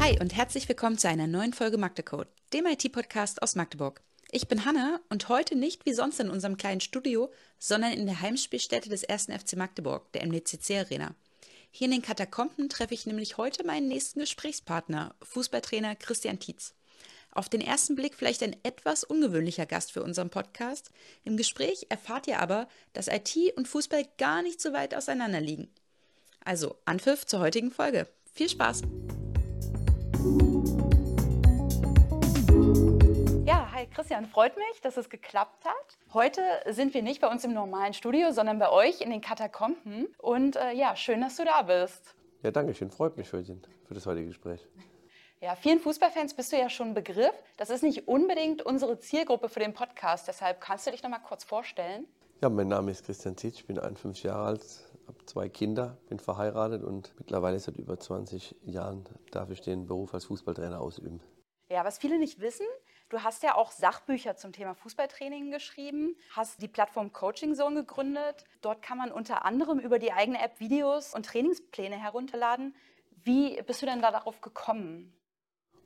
Hi und herzlich willkommen zu einer neuen Folge Magdecode, dem IT-Podcast aus Magdeburg. Ich bin Hanna und heute nicht wie sonst in unserem kleinen Studio, sondern in der Heimspielstätte des 1. FC Magdeburg, der MDCC Arena. Hier in den Katakomben treffe ich nämlich heute meinen nächsten Gesprächspartner, Fußballtrainer Christian Tietz. Auf den ersten Blick vielleicht ein etwas ungewöhnlicher Gast für unseren Podcast. Im Gespräch erfahrt ihr aber, dass IT und Fußball gar nicht so weit auseinander liegen. Also Anpfiff zur heutigen Folge. Viel Spaß! Ja, hi Christian, freut mich, dass es geklappt hat. Heute sind wir nicht bei uns im normalen Studio, sondern bei euch in den Katakomben. Und äh, ja, schön, dass du da bist. Ja, danke schön. Freut mich für, den, für das heutige Gespräch. Ja, vielen Fußballfans bist du ja schon ein Begriff. Das ist nicht unbedingt unsere Zielgruppe für den Podcast. Deshalb kannst du dich noch mal kurz vorstellen. Ja, mein Name ist Christian Tietz. Ich bin 51 Jahre alt, habe zwei Kinder, bin verheiratet und mittlerweile seit über 20 Jahren darf ich den Beruf als Fußballtrainer ausüben. Ja, was viele nicht wissen, du hast ja auch Sachbücher zum Thema Fußballtraining geschrieben, hast die Plattform Coaching Zone gegründet. Dort kann man unter anderem über die eigene App Videos und Trainingspläne herunterladen. Wie bist du denn da darauf gekommen?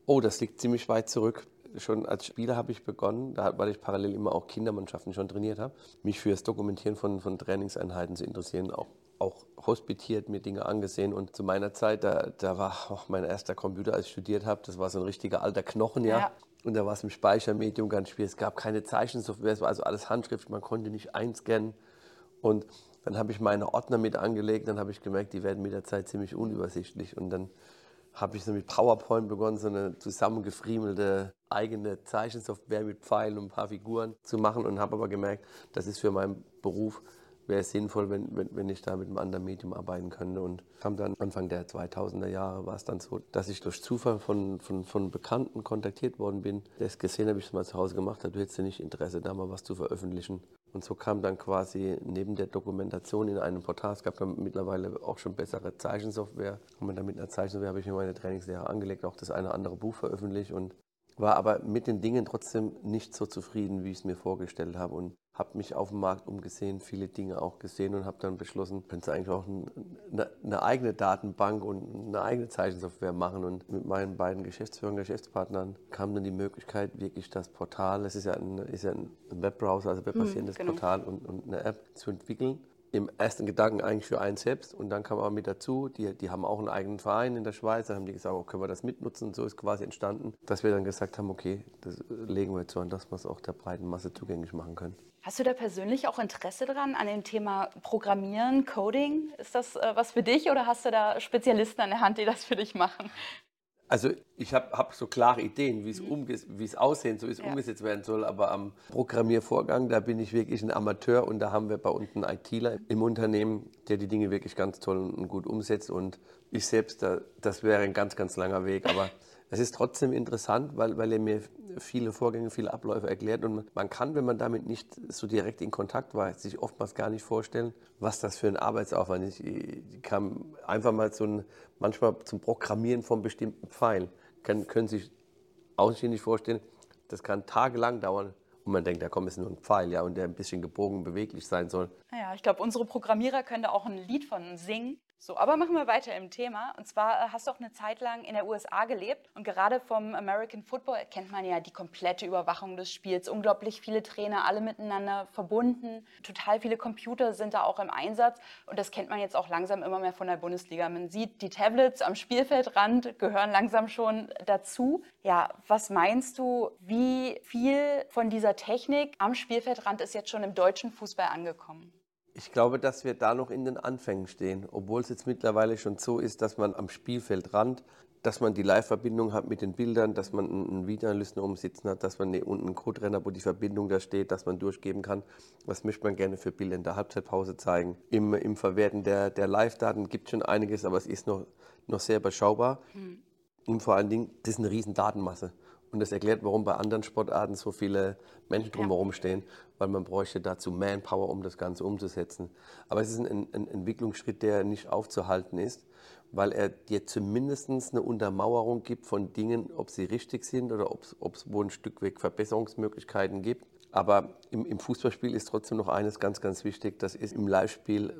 Oh, das liegt ziemlich weit zurück. Schon als Spieler habe ich begonnen, weil ich parallel immer auch Kindermannschaften schon trainiert habe, mich für das Dokumentieren von, von Trainingseinheiten zu interessieren, auch, auch hospitiert, mir Dinge angesehen. Und zu meiner Zeit, da, da war auch mein erster Computer, als ich studiert habe, das war so ein richtiger alter Knochen, ja. ja. Und da war es im Speichermedium ganz schwierig. Es gab keine Zeichensoftware, es war also alles Handschrift, man konnte nicht einscannen. Und dann habe ich meine Ordner mit angelegt, dann habe ich gemerkt, die werden mit der Zeit ziemlich unübersichtlich. Und dann habe ich so mit PowerPoint begonnen, so eine zusammengefriemelte eigene Zeichensoftware mit Pfeilen und ein paar Figuren zu machen und habe aber gemerkt, das ist für meinen Beruf wäre es sinnvoll, wenn, wenn, wenn ich da mit einem anderen Medium arbeiten könnte. Und kam dann Anfang der 2000er Jahre war es dann so, dass ich durch Zufall von, von, von Bekannten kontaktiert worden bin, der es gesehen habe, ich es mal zu Hause gemacht habe, du hättest ja nicht Interesse, da mal was zu veröffentlichen. Und so kam dann quasi neben der Dokumentation in einem Portal, es gab dann mittlerweile auch schon bessere Zeichensoftware. Und mit einer Zeichensoftware habe ich mir meine Trainingslehre angelegt, auch das eine andere Buch veröffentlicht und war aber mit den Dingen trotzdem nicht so zufrieden, wie ich es mir vorgestellt habe. Und habe mich auf dem Markt umgesehen, viele Dinge auch gesehen und habe dann beschlossen, könnte eigentlich auch eine, eine, eigene Datenbank und eine eigene Zeichensoftware machen. Und mit meinen beiden Geschäftsführern, Geschäftspartnern kam dann die Möglichkeit, wirklich das Portal, es ist ja ein, ist ja ein Webbrowser, also webbasierendes hm, genau. Portal und, und eine App zu entwickeln im ersten Gedanken eigentlich für einen selbst und dann kam aber mit dazu, die, die haben auch einen eigenen Verein in der Schweiz, dann haben die gesagt, oh, können wir das mitnutzen und so ist quasi entstanden, dass wir dann gesagt haben, okay, das legen wir jetzt so an, dass wir es auch der breiten Masse zugänglich machen können. Hast du da persönlich auch Interesse dran an dem Thema Programmieren, Coding? Ist das äh, was für dich oder hast du da Spezialisten an der Hand, die das für dich machen? Also ich habe hab so klare Ideen, wie mhm. es aussehen, so wie es ja. umgesetzt werden soll, aber am Programmiervorgang, da bin ich wirklich ein Amateur und da haben wir bei uns einen ITler im Unternehmen, der die Dinge wirklich ganz toll und gut umsetzt und ich selbst, das wäre ein ganz, ganz langer Weg, aber es ist trotzdem interessant, weil, weil er mir viele Vorgänge, viele Abläufe erklärt. Und man kann, wenn man damit nicht so direkt in Kontakt war, sich oftmals gar nicht vorstellen, was das für ein Arbeitsaufwand ist. Ich kann einfach mal so manchmal zum Programmieren von bestimmten Pfeilen, können, können sich ausschließlich vorstellen, das kann tagelang dauern. Und man denkt, da kommt es nur ein Pfeil, ja, und der ein bisschen gebogen, beweglich sein soll. Naja, ich glaube, unsere Programmierer können da auch ein Lied von singen. So, aber machen wir weiter im Thema. Und zwar äh, hast du auch eine Zeit lang in der USA gelebt und gerade vom American Football kennt man ja die komplette Überwachung des Spiels. Unglaublich viele Trainer, alle miteinander verbunden. Total viele Computer sind da auch im Einsatz und das kennt man jetzt auch langsam immer mehr von der Bundesliga. Man sieht, die Tablets am Spielfeldrand gehören langsam schon dazu. Ja, was meinst du, wie viel von dieser Technik am Spielfeldrand ist jetzt schon im deutschen Fußball angekommen? Ich glaube, dass wir da noch in den Anfängen stehen, obwohl es jetzt mittlerweile schon so ist, dass man am Spielfeldrand, dass man die Live-Verbindung hat mit den Bildern, dass man einen Videoanalysten umsitzen hat, dass man unten einen Code-Renner, wo die Verbindung da steht, dass man durchgeben kann, was möchte man gerne für Bilder in der Halbzeitpause zeigen. Im, im Verwerten der, der Live-Daten gibt es schon einiges, aber es ist noch, noch sehr überschaubar. Mhm. Und vor allen Dingen, das ist eine riesen Datenmasse. Und das erklärt, warum bei anderen Sportarten so viele Menschen drumherum stehen, weil man bräuchte dazu Manpower, um das Ganze umzusetzen. Aber es ist ein, ein Entwicklungsschritt, der nicht aufzuhalten ist, weil er dir zumindest eine Untermauerung gibt von Dingen, ob sie richtig sind oder ob es wo ein Stück weg Verbesserungsmöglichkeiten gibt. Aber im, im, Fußballspiel ist trotzdem noch eines ganz, ganz wichtig. Das ist im Live-Spiel,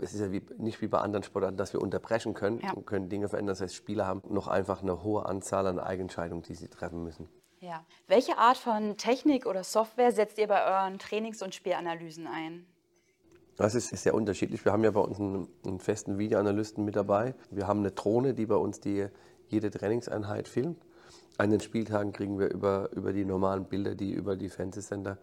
es ist ja wie, nicht wie bei anderen Sportarten, dass wir unterbrechen können ja. und können Dinge verändern. Das heißt, Spieler haben noch einfach eine hohe Anzahl an Eigenentscheidungen, die sie treffen müssen. Ja. Welche Art von Technik oder Software setzt ihr bei euren Trainings- und Spielanalysen ein? Das ist sehr unterschiedlich. Wir haben ja bei uns einen, einen, festen Videoanalysten mit dabei. Wir haben eine Drohne, die bei uns die, jede Trainingseinheit filmt. An den Spieltagen kriegen wir über, über die normalen Bilder, die über die Fernsehsender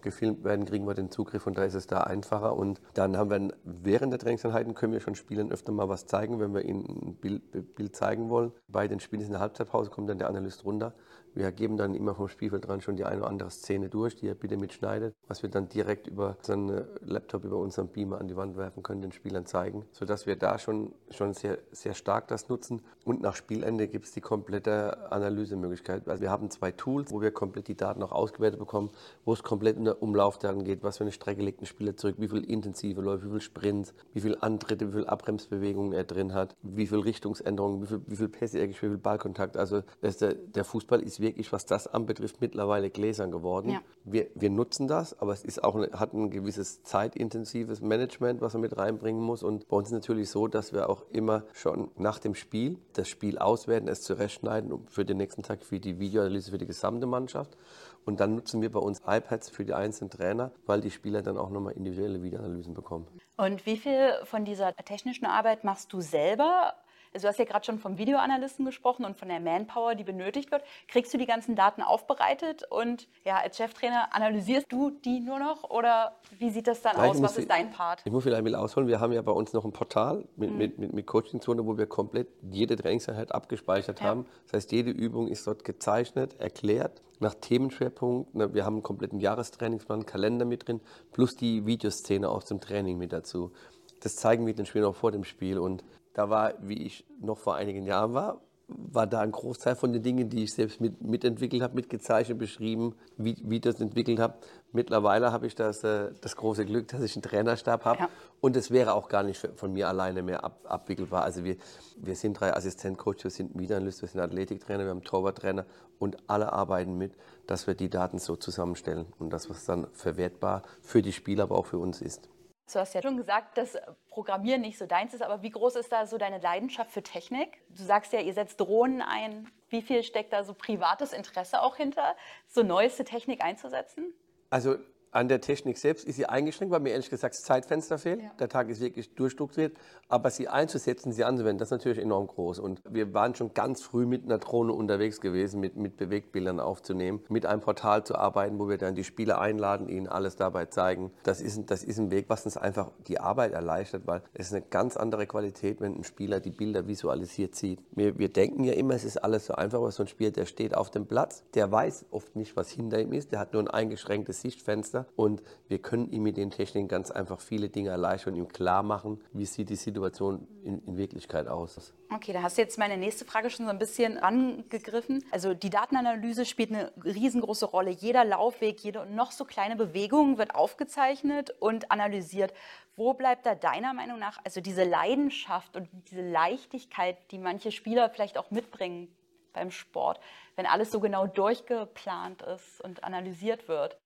gefilmt werden, kriegen wir den Zugriff und da ist es da einfacher. Und dann haben wir während der Trainingseinheiten können wir schon Spielern öfter mal was zeigen, wenn wir ihnen ein Bild, Bild zeigen wollen. Bei den Spielen in der Halbzeitpause kommt dann der Analyst runter wir geben dann immer vom Spielfeld dran schon die eine oder andere Szene durch, die er bitte mitschneidet, was wir dann direkt über seinen Laptop, über unseren Beamer an die Wand werfen können, den Spielern zeigen, sodass wir da schon, schon sehr, sehr stark das nutzen. Und nach Spielende gibt es die komplette Analysemöglichkeit. Also wir haben zwei Tools, wo wir komplett die Daten auch ausgewertet bekommen, wo es komplett in der Umlaufdaten geht, was für eine Strecke legt ein Spieler zurück, wie viel intensive Läufe, wie viel Sprints, wie viel Antritte, wie viel Abbremsbewegungen er drin hat, wie viel Richtungsänderungen, wie viel, wie viel Pässe er gespielt, wie viel Ballkontakt. Also der, der Fußball ist wirklich, was das anbetrifft, mittlerweile gläsern geworden. Ja. Wir, wir nutzen das, aber es ist auch hat ein gewisses zeitintensives Management, was man mit reinbringen muss. Und bei uns ist es natürlich so, dass wir auch immer schon nach dem Spiel das Spiel auswerten, es zurechtschneiden für den nächsten Tag für die Videoanalyse für die gesamte Mannschaft. Und dann nutzen wir bei uns iPads für die einzelnen Trainer, weil die Spieler dann auch nochmal individuelle Videoanalysen bekommen. Und wie viel von dieser technischen Arbeit machst du selber? Also du hast ja gerade schon vom Videoanalysten gesprochen und von der Manpower, die benötigt wird. Kriegst du die ganzen Daten aufbereitet und ja, als Cheftrainer analysierst du die nur noch oder wie sieht das dann Nein, aus? Was ist dein Part? Ich muss vielleicht mal ausholen. Wir haben ja bei uns noch ein Portal mit, mhm. mit, mit, mit Coaching-Zone, wo wir komplett jede Trainingseinheit abgespeichert ja. haben. Das heißt, jede Übung ist dort gezeichnet, erklärt nach Themenschwerpunkt. Wir haben einen kompletten Jahrestrainingsplan, Kalender mit drin, plus die Videoszene aus dem Training mit dazu. Das zeigen wir den Spielern auch vor dem Spiel. Und da war, wie ich noch vor einigen Jahren war, war da ein Großteil von den Dingen, die ich selbst mit, mitentwickelt habe, mitgezeichnet, beschrieben, wie, wie ich das entwickelt habe. Mittlerweile habe ich das, äh, das große Glück, dass ich einen Trainerstab habe. Ja. Und es wäre auch gar nicht von mir alleine mehr ab, abwickelbar. Also wir, wir sind drei Assistentcoaches, wir sind Videoanalyst, wir sind Athletiktrainer, wir haben Torwarttrainer und alle arbeiten mit, dass wir die Daten so zusammenstellen und das, was dann verwertbar für die Spieler, aber auch für uns ist. Du hast ja schon gesagt, dass Programmieren nicht so deins ist, aber wie groß ist da so deine Leidenschaft für Technik? Du sagst ja, ihr setzt Drohnen ein. Wie viel steckt da so privates Interesse auch hinter, so neueste Technik einzusetzen? Also an der Technik selbst ist sie eingeschränkt, weil mir ehrlich gesagt das Zeitfenster fehlt. Ja. Der Tag ist wirklich durchstrukturiert. Aber sie einzusetzen, sie anzuwenden, das ist natürlich enorm groß. Und wir waren schon ganz früh mit einer Drohne unterwegs gewesen, mit, mit Bewegtbildern aufzunehmen, mit einem Portal zu arbeiten, wo wir dann die Spieler einladen, ihnen alles dabei zeigen. Das ist, das ist ein Weg, was uns einfach die Arbeit erleichtert, weil es ist eine ganz andere Qualität, wenn ein Spieler die Bilder visualisiert sieht. Wir, wir denken ja immer, es ist alles so einfach, aber so ein Spieler, der steht auf dem Platz, der weiß oft nicht, was hinter ihm ist, der hat nur ein eingeschränktes Sichtfenster Meister und wir können ihm mit den Techniken ganz einfach viele Dinge erleichtern und ihm klar machen, wie sieht die Situation in, in Wirklichkeit aus. Okay, da hast du jetzt meine nächste Frage schon so ein bisschen angegriffen. Also die Datenanalyse spielt eine riesengroße Rolle. Jeder Laufweg, jede noch so kleine Bewegung wird aufgezeichnet und analysiert. Wo bleibt da deiner Meinung nach also diese Leidenschaft und diese Leichtigkeit, die manche Spieler vielleicht auch mitbringen beim Sport, wenn alles so genau durchgeplant ist und analysiert wird?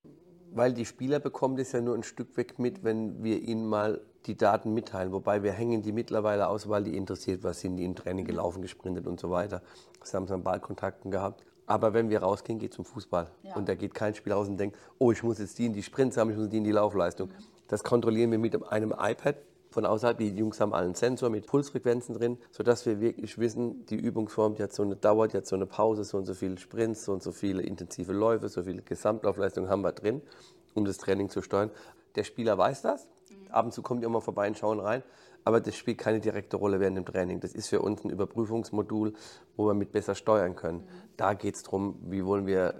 Weil die Spieler bekommen das ja nur ein Stück weg mit, wenn wir ihnen mal die Daten mitteilen. Wobei wir hängen die mittlerweile aus, weil die interessiert, was sind die im Training gelaufen, gesprintet und so weiter. Das haben sie an Ballkontakten gehabt. Aber wenn wir rausgehen, geht es zum Fußball. Ja. Und da geht kein Spiel raus und denkt, oh, ich muss jetzt die in die Sprints haben, ich muss die in die Laufleistung. Das kontrollieren wir mit einem iPad von außerhalb. Die Jungs haben einen Sensor mit Pulsfrequenzen drin, sodass wir wirklich wissen, die Übungsform, die hat so eine Dauer, die hat so eine Pause, so und so viele Sprints, so und so viele intensive Läufe, so viele Gesamtlaufleistungen haben wir drin, um das Training zu steuern. Der Spieler weiß das. Ab und zu kommt er mal vorbei und schauen rein. Aber das spielt keine direkte Rolle während dem Training. Das ist für uns ein Überprüfungsmodul, wo wir mit besser steuern können. Mhm. Da geht es darum, wie wollen wir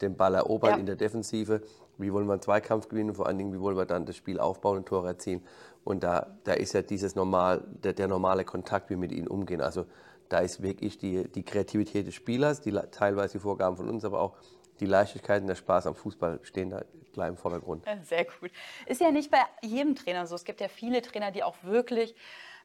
den Ball erobern ja. in der Defensive, wie wollen wir einen Zweikampf gewinnen, vor allen Dingen, wie wollen wir dann das Spiel aufbauen und Tore erzielen. Und da, da ist ja dieses normal, der, der normale Kontakt, wie wir mit ihnen umgehen. Also da ist wirklich die, die Kreativität des Spielers, die teilweise die Vorgaben von uns, aber auch die Leichtigkeit und der Spaß am Fußball stehen da gleich im Vordergrund. Sehr gut. Ist ja nicht bei jedem Trainer so. Es gibt ja viele Trainer, die auch wirklich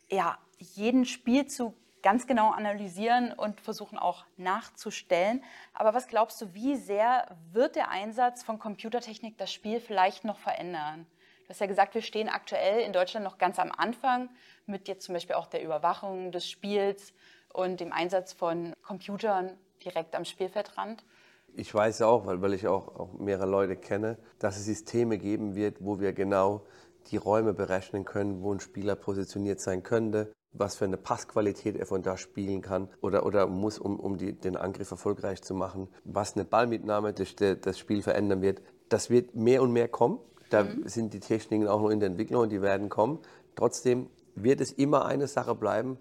ja, jeden Spielzug ganz genau analysieren und versuchen auch nachzustellen. Aber was glaubst du, wie sehr wird der Einsatz von Computertechnik das Spiel vielleicht noch verändern? Hast ja gesagt, wir stehen aktuell in Deutschland noch ganz am Anfang mit jetzt zum Beispiel auch der Überwachung des Spiels und dem Einsatz von Computern direkt am Spielfeldrand. Ich weiß auch, weil, weil ich auch, auch mehrere Leute kenne, dass es Systeme geben wird, wo wir genau die Räume berechnen können, wo ein Spieler positioniert sein könnte, was für eine Passqualität er von da spielen kann oder, oder muss, um, um die, den Angriff erfolgreich zu machen, was eine Ballmitnahme das, das Spiel verändern wird. Das wird mehr und mehr kommen. Da mhm. sind die Techniken auch noch in der Entwicklung und die werden kommen. Trotzdem wird es immer eine Sache bleiben,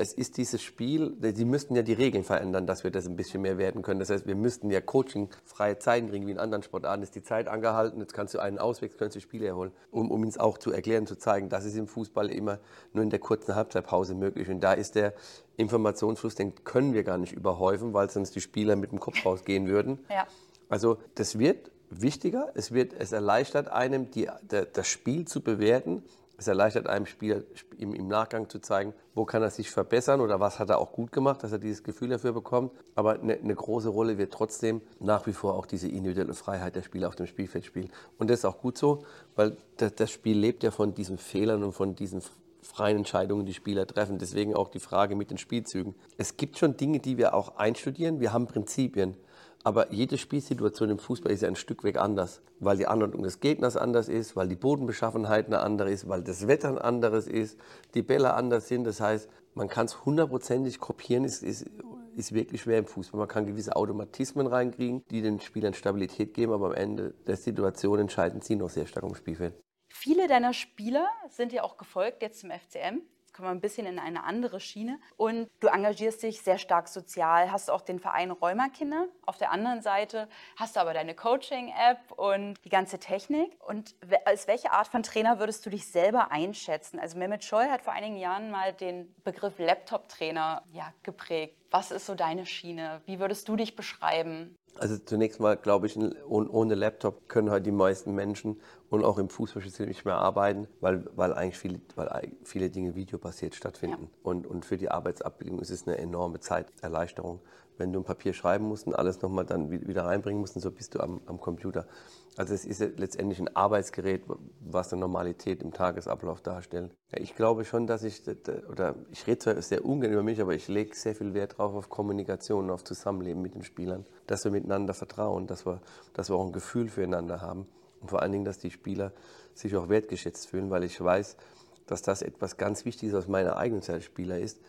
es ist dieses Spiel, die müssten ja die Regeln verändern, dass wir das ein bisschen mehr werden können. Das heißt, wir müssten ja Coaching freie Zeiten kriegen, wie in anderen Sportarten ist die Zeit angehalten, jetzt kannst du einen auswechseln, kannst du Spiele erholen, um, um uns auch zu erklären, zu zeigen, das ist im Fußball immer nur in der kurzen Halbzeitpause möglich. Und da ist der Informationsfluss, den können wir gar nicht überhäufen, weil sonst die Spieler mit dem Kopf rausgehen würden. Ja. Also das wird wichtiger, es, wird, es erleichtert einem, die, der, das Spiel zu bewerten es erleichtert einem Spieler im, im, Nachgang zu zeigen, wo kann er sich verbessern oder was hat er auch gut gemacht, dass er dieses Gefühl dafür bekommt. Aber eine, eine große Rolle wird trotzdem nach wie vor auch diese individuelle Freiheit der Spieler auf dem Spielfeld spielen. Und das ist auch gut so, weil das, das Spiel lebt ja von diesen Fehlern und von diesen freien Entscheidungen, die Spieler treffen. Deswegen auch die Frage mit den Spielzügen. Es gibt schon Dinge, die wir auch einstudieren. Wir haben Prinzipien. Aber jede Spielsituation im Fußball ist ja ein Stück weg anders, weil die Anordnung des Gegners anders ist, weil die Bodenbeschaffenheit eine andere ist, weil das Wetter ein anderes ist, die Bälle anders sind. Das heißt, man kann es hundertprozentig kopieren, ist, ist, ist wirklich schwer im Fußball. Man kann gewisse Automatismen reinkriegen, die den Spielern Stabilität geben, aber am Ende der Situation entscheiden sie noch sehr stark ums Spielfeld. Viele deiner Spieler sind ja auch gefolgt jetzt zum FCM kommen wir ein bisschen in eine andere Schiene. Und du engagierst dich sehr stark sozial, hast auch den Verein Rheumakinder. Auf der anderen Seite hast du aber deine Coaching-App und die ganze Technik. Und als welche Art von Trainer würdest du dich selber einschätzen? Also Mehmet Scholl hat vor einigen Jahren mal den Begriff Laptop-Trainer ja, geprägt. Was ist so deine Schiene? Wie würdest du dich beschreiben? Also zunächst mal glaube ich, ohne Laptop können halt die meisten Menschen und auch im Fußballsystem nicht mehr arbeiten, weil, weil eigentlich viele, weil viele Dinge videobasiert stattfinden. Ja. Und, und für die Arbeitsabbildung ist es eine enorme Zeiterleichterung. Wenn du ein Papier schreiben musst und alles nochmal dann wieder reinbringen musst, so bist du am, am Computer. Also es ist letztendlich ein Arbeitsgerät, was eine Normalität im Tagesablauf darstellt. Ich glaube schon, dass ich, oder ich rede zwar sehr ungern über mich, aber ich lege sehr viel Wert drauf auf Kommunikation, auf Zusammenleben mit den Spielern, dass wir miteinander vertrauen, dass wir, dass wir auch ein Gefühl füreinander haben und vor allen Dingen, dass die Spieler sich auch wertgeschätzt fühlen, weil ich weiß, dass das etwas ganz Wichtiges aus meiner eigenen Zeit Spieler ist,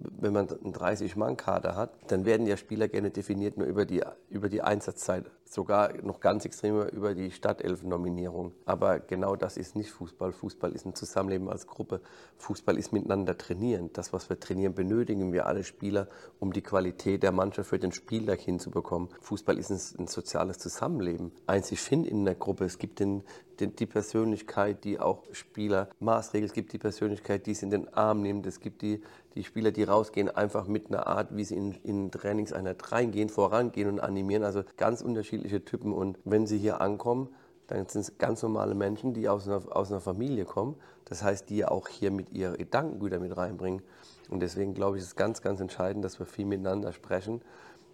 wenn man einen 30-Mann-Kader hat, dann werden ja Spieler gerne definiert nur über die, über die Einsatzzeit, sogar noch ganz extrem über die Stadtelfen-Nominierung. Aber genau das ist nicht Fußball. Fußball ist ein Zusammenleben als Gruppe. Fußball ist miteinander trainieren. Das, was wir trainieren, benötigen wir alle Spieler, um die Qualität der Mannschaft für den Spieltag hinzubekommen. Fußball ist ein, ein soziales Zusammenleben. Eins, ich finde in der Gruppe, es gibt den, den, die Persönlichkeit, die auch Spieler maßregelt. Es gibt die Persönlichkeit, die es in den Arm nimmt. Es gibt die, die Spieler, die rausgehen, einfach mit einer Art, wie sie in, in Trainingseinheit reingehen, vorangehen und animieren. Also ganz unterschiedliche Typen. Und wenn sie hier ankommen, dann sind es ganz normale Menschen, die aus einer, aus einer Familie kommen. Das heißt, die ja auch hier mit ihre Gedankengüter mit reinbringen. Und deswegen glaube ich, ist es ganz, ganz entscheidend, dass wir viel miteinander sprechen,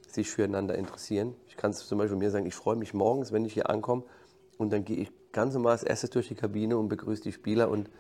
sich füreinander interessieren. Ich kann es zum Beispiel mir sagen, ich freue mich morgens, wenn ich hier ankomme und dann gehe ich ganz normal als erstes durch die Kabine und begrüße die Spieler und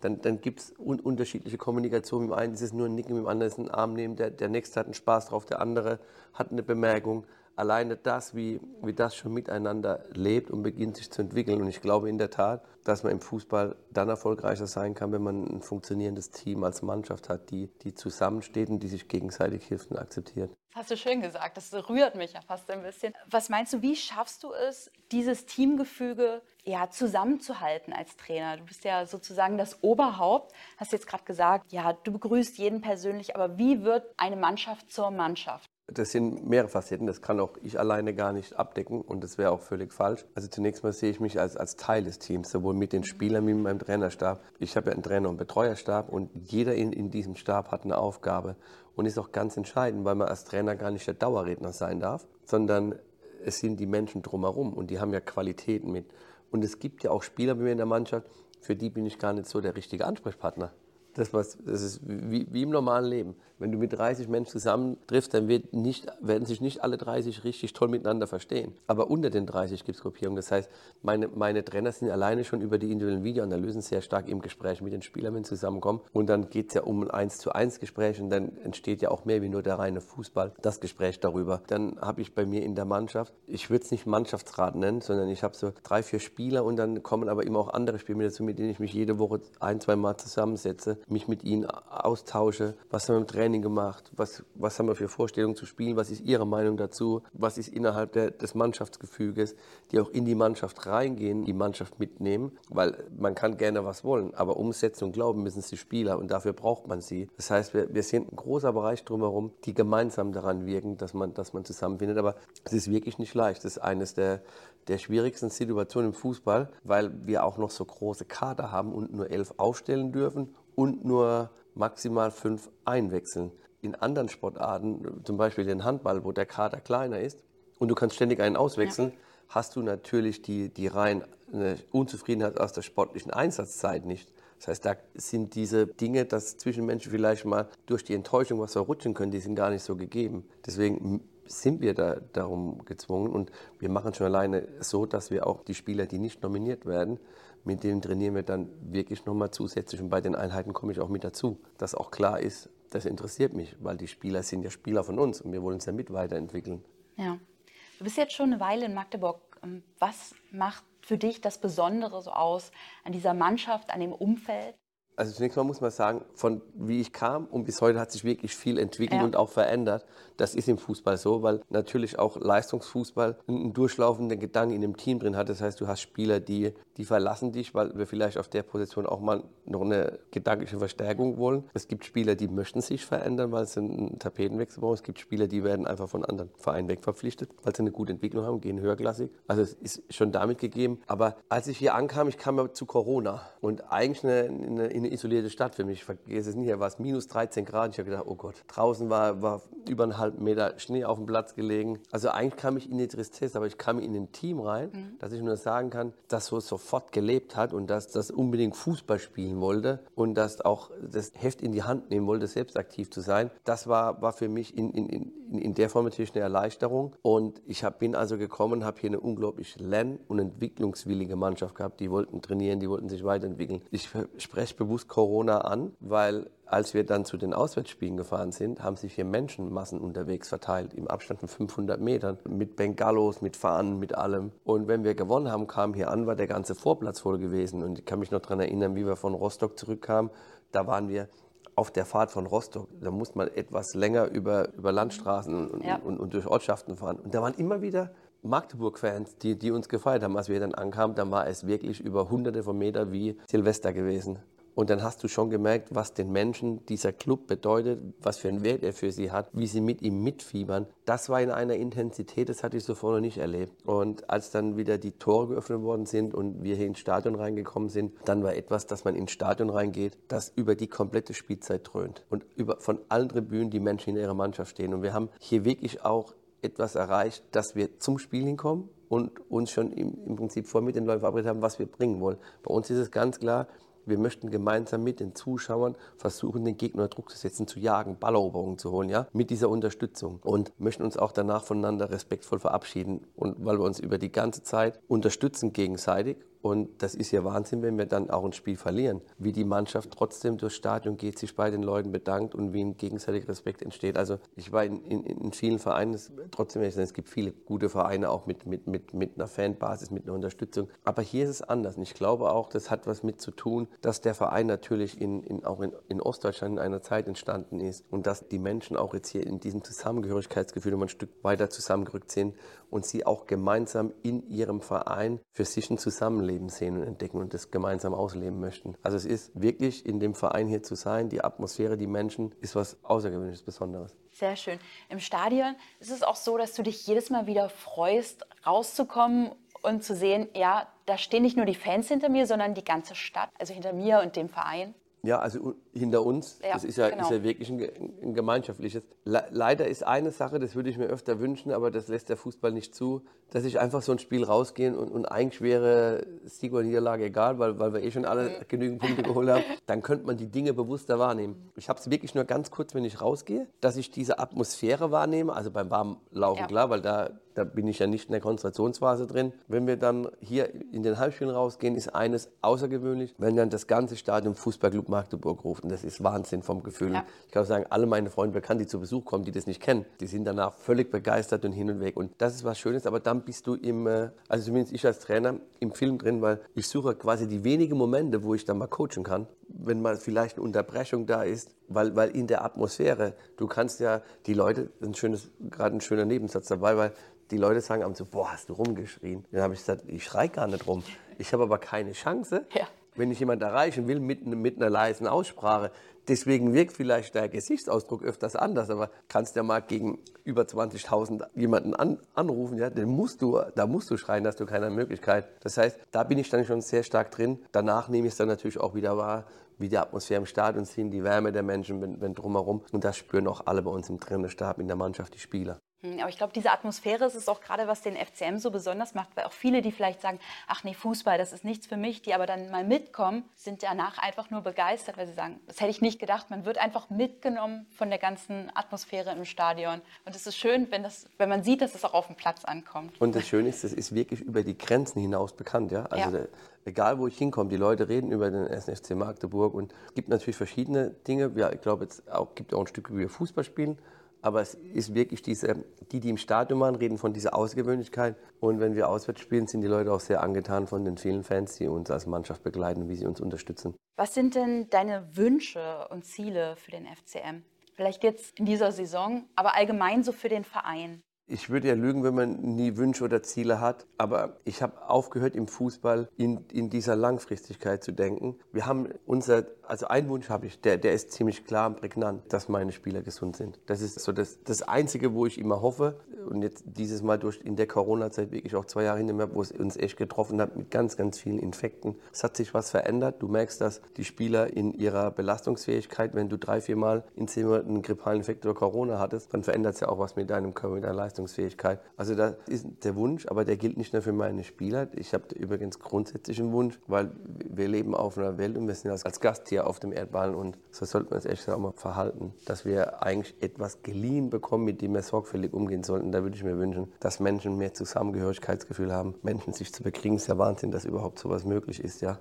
dann, dann gibt es un unterschiedliche Kommunikation. Mit dem einen ist es nur ein Nicken, mit dem anderen ist ein Arm nehmen, der, der nächste hat einen Spaß drauf, der andere hat eine Bemerkung. Alleine das, wie, wie das schon miteinander lebt und beginnt sich zu entwickeln. Und ich glaube in der Tat, dass man im Fußball dann erfolgreicher sein kann, wenn man ein funktionierendes Team als Mannschaft hat, die, die zusammensteht und die sich gegenseitig hilft und akzeptiert. Das hast du schön gesagt, das rührt mich ja fast ein bisschen. Was meinst du, wie schaffst du es, dieses Teamgefüge ja, zusammenzuhalten als Trainer? Du bist ja sozusagen das Oberhaupt, hast jetzt gerade gesagt, ja, du begrüßt jeden persönlich, aber wie wird eine Mannschaft zur Mannschaft? Das sind mehrere Facetten, das kann auch ich alleine gar nicht abdecken und das wäre auch völlig falsch. Also zunächst mal sehe ich mich als, als Teil des Teams, sowohl mit den Spielern wie mit meinem Trainerstab. Ich habe ja einen Trainer- und Betreuerstab und jeder in, in diesem Stab hat eine Aufgabe und ist auch ganz entscheidend, weil man als Trainer gar nicht der Dauerredner sein darf, sondern es sind die Menschen drumherum und die haben ja Qualitäten mit. Und es gibt ja auch Spieler bei mir in der Mannschaft, für die bin ich gar nicht so der richtige Ansprechpartner. Das, was, das ist wie, wie, im normalen Leben. Wenn du mit 30 Menschen zusammen triffst, dann wird nicht, werden sich nicht alle 30 richtig toll miteinander verstehen. Aber unter den 30 gibt es Gruppierungen. Das heißt, meine, meine Trainer sind alleine schon über die individuellen Videoanalysen sehr stark im Gespräch mit den Spielern, wenn sie zusammenkommen. Und dann geht es ja um ein 1 zu 1 Gespräch und dann entsteht ja auch mehr wie nur der reine Fußball, das Gespräch darüber. Dann habe ich bei mir in der Mannschaft, ich würde es nicht Mannschaftsrat nennen, sondern ich habe so drei, vier Spieler und dann kommen aber immer auch andere Spieler mit dazu, mit denen ich mich jede Woche ein, zwei Mal zusammensetze mich mit ihnen austausche. Was haben wir im Training gemacht? Was, was haben wir für Vorstellungen zu spielen? Was ist Ihre Meinung dazu? Was ist innerhalb der, des Mannschaftsgefüges, die auch in die Mannschaft reingehen, die Mannschaft mitnehmen? Weil man kann gerne was wollen, aber Umsetzung glauben müssen sie Spieler und dafür braucht man sie. Das heißt, wir, wir sind ein großer Bereich drumherum, die gemeinsam daran wirken, dass man, dass man zusammenfindet. Aber es ist wirklich nicht leicht. Das ist eines der, der schwierigsten Situationen im Fußball, weil wir auch noch so große Kader haben und nur elf aufstellen dürfen und nur maximal fünf einwechseln. In anderen Sportarten, zum Beispiel den Handball, wo der Kader kleiner ist und du kannst ständig einen auswechseln, ja. hast du natürlich die, die rein Unzufriedenheit aus der sportlichen Einsatzzeit nicht. Das heißt, da sind diese Dinge, dass zwischen Menschen vielleicht mal durch die Enttäuschung was verrutschen können, die sind gar nicht so gegeben. Deswegen sind wir da darum gezwungen und wir machen schon alleine so, dass wir auch die Spieler, die nicht nominiert werden, mit denen trainieren wir dann wirklich nochmal zusätzlich und bei den Einheiten komme ich auch mit dazu, dass auch klar ist, das interessiert mich, weil die Spieler sind ja Spieler von uns und wir wollen uns ja mit weiterentwickeln. Ja. Du bist jetzt schon eine Weile in Magdeburg. Ähm, was macht für dich das Besondere so aus an dieser Mannschaft, an dem Umfeld? Also zunächst mal muss man sagen, von wie ich kam und bis heute hat sich wirklich viel entwickelt ja. und auch verändert. Das ist im Fußball so, weil natürlich auch Leistungsfußball einen durchlaufenden Gedanken in dem Team drin hat. Das heißt, du hast Spieler, die, die verlassen dich, weil wir vielleicht auf der Position auch mal noch eine gedankliche Verstärkung wollen. Es gibt Spieler, die möchten sich verändern, weil sie einen Tapetenwechsel brauchen. Es gibt Spieler, die werden einfach von anderen Vereinen wegverpflichtet, weil sie eine gute Entwicklung haben, gehen höherklassig. Also es ist schon damit gegeben. Aber als ich hier ankam, ich kam ja zu Corona und eigentlich eine, eine eine isolierte Stadt für mich. Ich vergesse es nicht, da war es minus 13 Grad. Ich habe gedacht, oh Gott, draußen war, war über einen halben Meter Schnee auf dem Platz gelegen. Also eigentlich kam ich in die Tristesse, aber ich kam in ein Team rein, mhm. dass ich nur sagen kann, das so sofort gelebt hat und dass das unbedingt Fußball spielen wollte und das auch das Heft in die Hand nehmen wollte, selbst aktiv zu sein. Das war, war für mich in, in, in, in der Form natürlich eine Erleichterung. Und ich hab, bin also gekommen, habe hier eine unglaublich lern- und entwicklungswillige Mannschaft gehabt. Die wollten trainieren, die wollten sich weiterentwickeln. Ich spreche bewusst bewusst Corona an, weil als wir dann zu den Auswärtsspielen gefahren sind, haben sich hier Menschenmassen unterwegs verteilt, im Abstand von 500 Metern, mit Bengalos, mit Fahnen, mit allem. Und wenn wir gewonnen haben, kam hier an, war der ganze Vorplatz voll gewesen. Und ich kann mich noch daran erinnern, wie wir von Rostock zurückkamen. Da waren wir auf der Fahrt von Rostock, da musste man etwas länger über, über Landstraßen und, ja. und, und durch Ortschaften fahren. Und da waren immer wieder Magdeburg-Fans, die, die uns gefeiert haben. Als wir dann ankamen, dann war es wirklich über hunderte von Metern wie Silvester gewesen. Und dann hast du schon gemerkt, was den Menschen dieser Club bedeutet, was für einen Wert er für sie hat, wie sie mit ihm mitfiebern. Das war in einer Intensität, das hatte ich so vorher noch nicht erlebt. Und als dann wieder die Tore geöffnet worden sind und wir hier ins Stadion reingekommen sind, dann war etwas, dass man ins Stadion reingeht, das über die komplette Spielzeit dröhnt. Und über, von allen Tribünen die Menschen in ihrer Mannschaft stehen. Und wir haben hier wirklich auch etwas erreicht, dass wir zum Spiel hinkommen und uns schon im, im Prinzip vor mit den Leuten verabredet haben, was wir bringen wollen. Bei uns ist es ganz klar, wir möchten gemeinsam mit den Zuschauern versuchen, den Gegner Druck zu setzen, zu jagen, Balleroberungen zu holen, ja, mit dieser Unterstützung. Und möchten uns auch danach voneinander respektvoll verabschieden. Und weil wir uns über die ganze Zeit unterstützen gegenseitig und das ist ja Wahnsinn, wenn wir dann auch ein Spiel verlieren. Wie die Mannschaft trotzdem durchs Stadion geht, sich bei den Leuten bedankt und wie ein gegenseitiger Respekt entsteht. Also ich war in, in, in vielen Vereinen, trotzdem, es gibt viele gute Vereine auch mit, mit, mit, mit einer Fanbasis, mit einer Unterstützung. Aber hier ist es anders. Und ich glaube auch, das hat was mit zu tun, dass der Verein natürlich in, in, auch in, in Ostdeutschland in einer Zeit entstanden ist und dass die Menschen auch jetzt hier in diesem Zusammengehörigkeitsgefühl immer ein Stück weiter zusammengerückt sind und sie auch gemeinsam in ihrem Verein für sich ein Zusammenleben Leben sehen und entdecken und das gemeinsam ausleben möchten. Also es ist wirklich in dem Verein hier zu sein, die Atmosphäre, die Menschen, ist was Außergewöhnliches, Besonderes. Sehr schön. Im Stadion ist es auch so, dass du dich jedes Mal wieder freust, rauszukommen und zu sehen, ja, da stehen nicht nur die Fans hinter mir, sondern die ganze Stadt, also hinter mir und dem Verein. Ja, also hinter uns, Ja, das ist ja, genau. ist ja wirklich ein, ein gemeinschaftliches. Le leider ist eine Sache, das würde ich mir öfter wünschen, aber das lässt der Fußball nicht zu, dass ich einfach so ein Spiel rausgehen und, und eigentlich wäre Sieg oder Niederlage egal, weil, weil wir eh schon alle Mhm. genügend Punkte geholt haben, dann könnte man die Dinge bewusster wahrnehmen. Ich habe es wirklich nur ganz kurz, wenn ich rausgehe, dass ich diese Atmosphäre wahrnehme, also beim Warmlaufen, Ja. klar, weil da, da bin ich ja nicht in der Konzentrationsphase drin. Wenn wir dann hier in den Halbspielen rausgehen, ist eines außergewöhnlich, wenn dann das ganze Stadion Fußballclub Magdeburg ruft. Und das ist Wahnsinn vom Gefühl. Ja. Ich kann auch sagen, alle meine Freunde bekannt, die zu Besuch kommen, die das nicht kennen, die sind danach völlig begeistert und hin und weg. Und das ist was Schönes, aber dann bist du im, äh, also zumindest ich als Trainer, im Film drin, weil ich suche quasi die wenigen Momente, wo ich dann mal coachen kann, wenn mal vielleicht eine Unterbrechung da ist, weil, weil in der Atmosphäre, du kannst ja die Leute, ein schönes, gerade ein schöner Nebensatz dabei, weil die Leute sagen am so, boah, hast du rumgeschrien? Dann habe ich gesagt, ich schrei gar nicht rum. Ich habe aber keine Chance, Ja. Wenn ich jemanden erreichen will mit, mit einer leisen Aussprache. Deswegen wirkt vielleicht der Gesichtsausdruck öfters anders, aber kannst ja mal gegen über 20.000 jemanden an, anrufen, ja, den musst du, da musst du schreien, hast du keine Möglichkeit. Das heißt, da bin ich dann schon sehr stark drin. Danach nehme ich es dann natürlich auch wieder wahr, wie die Atmosphäre im Stadion sind, die Wärme der Menschen, wenn, wenn drumherum. Und das spüren auch alle bei uns im Trainerstab, in der Mannschaft, die Spieler. Hm, Aber ich glaube, diese Atmosphäre ist es auch gerade, was den FCM so besonders macht, weil auch viele, die vielleicht sagen, ach nee, Fußball, das ist nichts für mich, die aber dann mal mitkommen, sind danach einfach nur begeistert, weil sie sagen, das hätte ich nicht gedacht. Man wird einfach mitgenommen von der ganzen Atmosphäre im Stadion. Und es ist schön, wenn, das, wenn man sieht, dass es auch auf dem Platz ankommt. Und das Schöne ist, das ist wirklich über die Grenzen hinaus bekannt. Ja? Also Ja. egal, wo ich hinkomme, die Leute reden über den SNFC Magdeburg. Und es gibt natürlich verschiedene Dinge. Ja, ich glaube, es gibt auch ein Stück, wie wir Fußball spielen. Aber es ist wirklich diese, die, die im Stadion waren, reden von dieser Außergewöhnlichkeit. Und wenn wir auswärts spielen, sind die Leute auch sehr angetan von den vielen Fans, die uns als Mannschaft begleiten und wie sie uns unterstützen. Was sind denn deine Wünsche und Ziele für den FCM? Vielleicht jetzt in dieser Saison, aber allgemein so für den Verein. Ich würde ja lügen, wenn man nie Wünsche oder Ziele hat. Aber ich habe aufgehört im Fußball in, in dieser Langfristigkeit zu denken. Wir haben unser, also einen Wunsch habe ich, der, der ist ziemlich klar und prägnant, dass meine Spieler gesund sind. Das ist so das, das Einzige, wo ich immer hoffe. Und jetzt dieses Mal durch in der Corona-Zeit wirklich auch zwei Jahre mir, wo es uns echt getroffen hat mit ganz, ganz vielen Infekten. Es hat sich was verändert. Du merkst, dass die Spieler in ihrer Belastungsfähigkeit, wenn du drei, vier Mal in zehn Monaten einen grippalen Infekt oder Corona hattest, dann verändert es ja auch was mit deinem Körper, mit deiner Leistungsfähigkeit. Also das ist der Wunsch, aber der gilt nicht nur für meine Spieler. Ich habe übrigens grundsätzlich einen Wunsch, weil wir leben auf einer Welt und wir sind als, als Auf dem Erdball und so sollten wir uns echt auch mal verhalten, dass wir eigentlich etwas geliehen bekommen, mit dem wir sorgfältig umgehen sollten. Da würde ich mir wünschen, dass Menschen mehr Zusammengehörigkeitsgefühl haben, Menschen sich zu bekriegen. Es ist ja Wahnsinn, dass überhaupt sowas möglich ist, ja.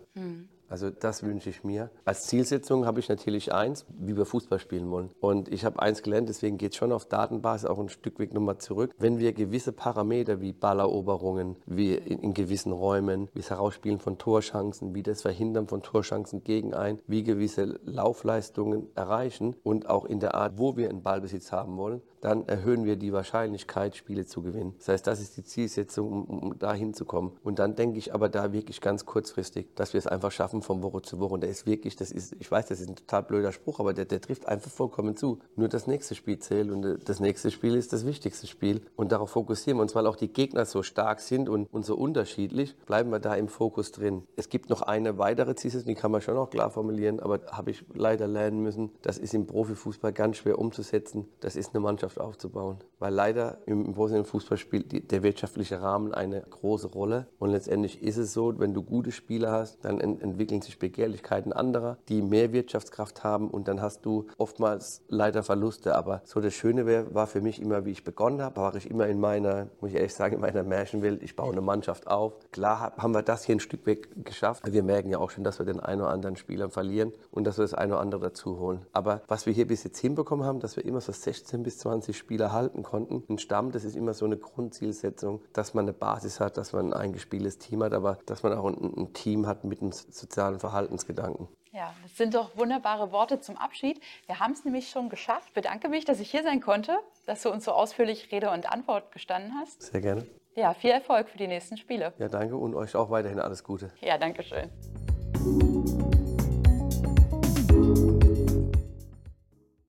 Also das wünsche ich mir. Als Zielsetzung habe ich natürlich eins, wie wir Fußball spielen wollen. Und ich habe eins gelernt, deswegen geht es schon auf Datenbasis auch ein Stück Weg nochmal zurück. Wenn wir gewisse Parameter wie Balleroberungen, wie in, in gewissen Räumen, wie das Herausspielen von Torchancen, wie das Verhindern von Torchancen gegen ein, wie gewisse Laufleistungen erreichen und auch in der Art, wo wir einen Ballbesitz haben wollen, dann erhöhen wir die Wahrscheinlichkeit, Spiele zu gewinnen. Das heißt, das ist die Zielsetzung, um, um da hinzukommen. Und dann denke ich aber da wirklich ganz kurzfristig, dass wir es einfach schaffen von Woche zu Woche. Und der ist wirklich, das ist, ich weiß, das ist ein total blöder Spruch, aber der, der trifft einfach vollkommen zu. Nur das nächste Spiel zählt und äh, das nächste Spiel ist das wichtigste Spiel. Und darauf fokussieren wir uns, weil auch die Gegner so stark sind und, und so unterschiedlich, bleiben wir da im Fokus drin. Es gibt noch eine weitere Zielsetzung, die kann man schon auch klar formulieren, aber habe ich leider lernen müssen. Das ist im Profifußball ganz schwer umzusetzen. Das ist eine Mannschaft aufzubauen. Weil leider im, professionellen Fußball spielt der wirtschaftliche Rahmen eine große Rolle. Und letztendlich ist es so, wenn du gute Spieler hast, dann ent entwickeln sich Begehrlichkeiten anderer, die mehr Wirtschaftskraft haben und dann hast du oftmals leider Verluste. Aber so das Schöne wär, war für mich immer, wie ich begonnen habe, war ich immer in meiner, muss ich ehrlich sagen, in meiner Märchenwelt. Ich baue eine Mannschaft auf. Klar hab- haben wir das hier ein Stück weg geschafft. Wir merken ja auch schon, dass wir den einen oder anderen Spieler verlieren und dass wir das eine oder andere dazu holen. Aber was wir hier bis jetzt hinbekommen haben, dass wir immer so 16 bis 20 Spieler halten konnten. Ein Stamm, das ist immer so eine Grundzielsetzung, dass man eine Basis hat, dass man ein eingespieltes Team hat, aber dass man auch ein, ein Team hat mit einem sozialen Verhaltensgedanken. Ja, das sind doch wunderbare Worte zum Abschied. Wir haben es nämlich schon geschafft. Ich bedanke mich, dass ich hier sein konnte, dass du uns so ausführlich Rede und Antwort gestanden hast. Sehr gerne. Ja, viel Erfolg für die nächsten Spiele. Ja, danke und euch auch weiterhin alles Gute. Ja, danke schön.